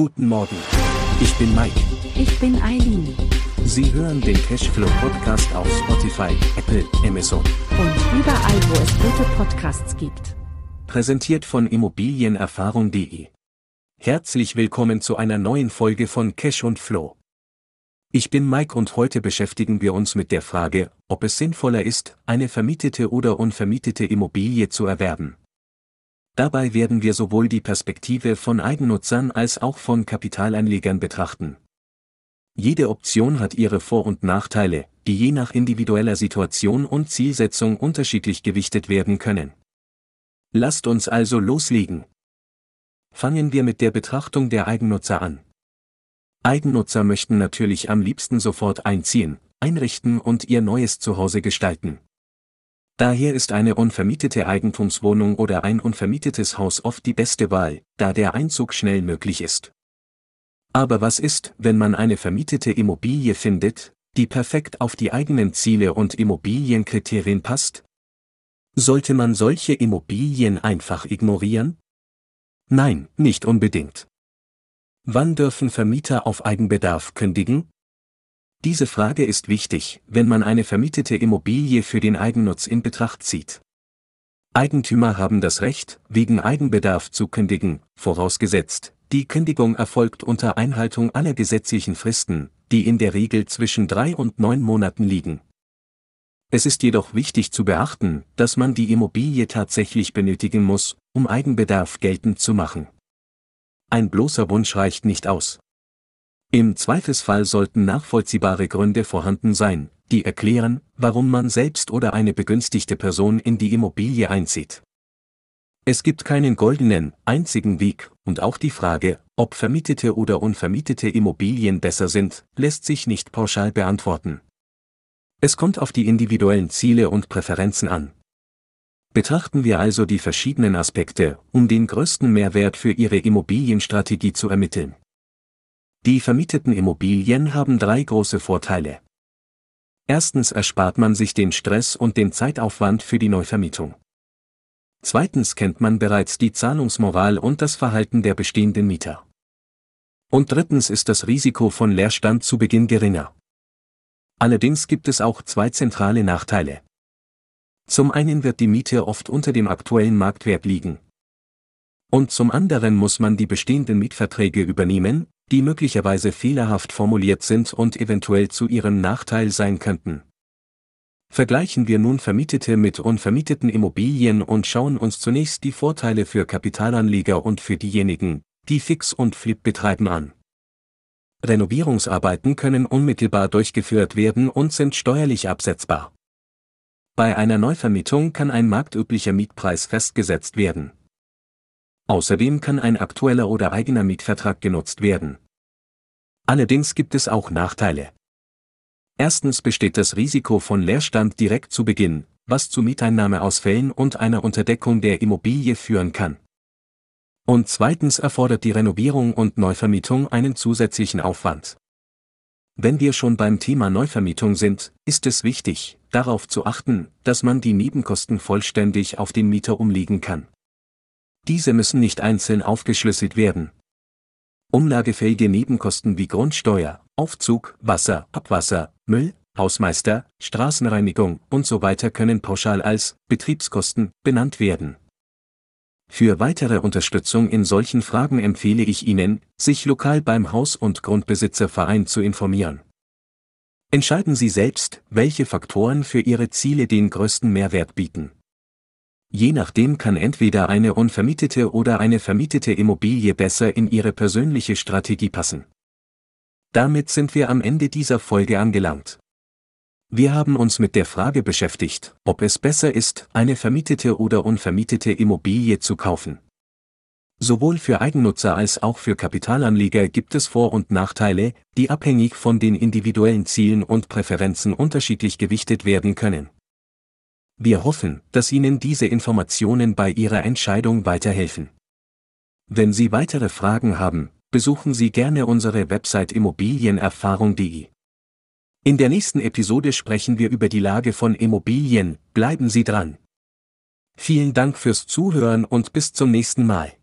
Guten Morgen. Ich bin Mike. Ich bin Eileen. Sie hören den Cashflow Podcast auf Spotify, Apple, Amazon. Und überall, wo es gute Podcasts gibt. Präsentiert von Immobilienerfahrung.de. Herzlich willkommen zu einer neuen Folge von Cash und Flow. Ich bin Mike und heute beschäftigen wir uns mit der Frage, ob es sinnvoller ist, eine vermietete oder unvermietete Immobilie zu erwerben. Dabei werden wir sowohl die Perspektive von Eigennutzern als auch von Kapitalanlegern betrachten. Jede Option hat ihre Vor- und Nachteile, die je nach individueller Situation und Zielsetzung unterschiedlich gewichtet werden können. Lasst uns also loslegen. Fangen wir mit der Betrachtung der Eigennutzer an. Eigennutzer möchten natürlich am liebsten sofort einziehen, einrichten und ihr neues Zuhause gestalten. Daher ist eine unvermietete Eigentumswohnung oder ein unvermietetes Haus oft die beste Wahl, da der Einzug schnell möglich ist. Aber was ist, wenn man eine vermietete Immobilie findet, die perfekt auf die eigenen Ziele und Immobilienkriterien passt? Sollte man solche Immobilien einfach ignorieren? Nein, nicht unbedingt. Wann dürfen Vermieter auf Eigenbedarf kündigen? Diese Frage ist wichtig, wenn man eine vermietete Immobilie für den Eigennutz in Betracht zieht. Eigentümer haben das Recht, wegen Eigenbedarf zu kündigen, vorausgesetzt, die Kündigung erfolgt unter Einhaltung aller gesetzlichen Fristen, die in der Regel zwischen drei und neun Monaten liegen. Es ist jedoch wichtig zu beachten, dass man die Immobilie tatsächlich benötigen muss, um Eigenbedarf geltend zu machen. Ein bloßer Wunsch reicht nicht aus. Im Zweifelsfall sollten nachvollziehbare Gründe vorhanden sein, die erklären, warum man selbst oder eine begünstigte Person in die Immobilie einzieht. Es gibt keinen goldenen, einzigen Weg, und auch die Frage, ob vermietete oder unvermietete Immobilien besser sind, lässt sich nicht pauschal beantworten. Es kommt auf die individuellen Ziele und Präferenzen an. Betrachten wir also die verschiedenen Aspekte, um den größten Mehrwert für Ihre Immobilienstrategie zu ermitteln. Die vermieteten Immobilien haben drei große Vorteile. Erstens erspart man sich den Stress und den Zeitaufwand für die Neuvermietung. Zweitens kennt man bereits die Zahlungsmoral und das Verhalten der bestehenden Mieter. Und drittens ist das Risiko von Leerstand zu Beginn geringer. Allerdings gibt es auch zwei zentrale Nachteile. Zum einen wird die Miete oft unter dem aktuellen Marktwert liegen. Und zum anderen muss man die bestehenden Mietverträge übernehmen, die möglicherweise fehlerhaft formuliert sind und eventuell zu ihrem Nachteil sein könnten. Vergleichen wir nun vermietete mit unvermieteten Immobilien und schauen uns zunächst die Vorteile für Kapitalanleger und für diejenigen, die Fix und Flip betreiben an. Renovierungsarbeiten können unmittelbar durchgeführt werden und sind steuerlich absetzbar. Bei einer Neuvermietung kann ein marktüblicher Mietpreis festgesetzt werden. Außerdem kann ein aktueller oder eigener Mietvertrag genutzt werden. Allerdings gibt es auch Nachteile. Erstens besteht das Risiko von Leerstand direkt zu Beginn, was zu Mieteinnahmeausfällen und einer Unterdeckung der Immobilie führen kann. Und zweitens erfordert die Renovierung und Neuvermietung einen zusätzlichen Aufwand. Wenn wir schon beim Thema Neuvermietung sind, ist es wichtig, darauf zu achten, dass man die Nebenkosten vollständig auf den Mieter umlegen kann. Diese müssen nicht einzeln aufgeschlüsselt werden. Umlagefähige Nebenkosten wie Grundsteuer, Aufzug, Wasser, Abwasser, Müll, Hausmeister, Straßenreinigung und so weiter können pauschal als Betriebskosten benannt werden. Für weitere Unterstützung in solchen Fragen empfehle ich Ihnen, sich lokal beim Haus- und Grundbesitzerverein zu informieren. Entscheiden Sie selbst, welche Faktoren für Ihre Ziele den größten Mehrwert bieten. Je nachdem kann entweder eine unvermietete oder eine vermietete Immobilie besser in Ihre persönliche Strategie passen. Damit sind wir am Ende dieser Folge angelangt. Wir haben uns mit der Frage beschäftigt, ob es besser ist, eine vermietete oder unvermietete Immobilie zu kaufen. Sowohl für Eigennutzer als auch für Kapitalanleger gibt es Vor- und Nachteile, die abhängig von den individuellen Zielen und Präferenzen unterschiedlich gewichtet werden können. Wir hoffen, dass Ihnen diese Informationen bei Ihrer Entscheidung weiterhelfen. Wenn Sie weitere Fragen haben, besuchen Sie gerne unsere Website immobilienerfahrung.de. In der nächsten Episode sprechen wir über die Lage von Immobilien, bleiben Sie dran. Vielen Dank fürs Zuhören und bis zum nächsten Mal.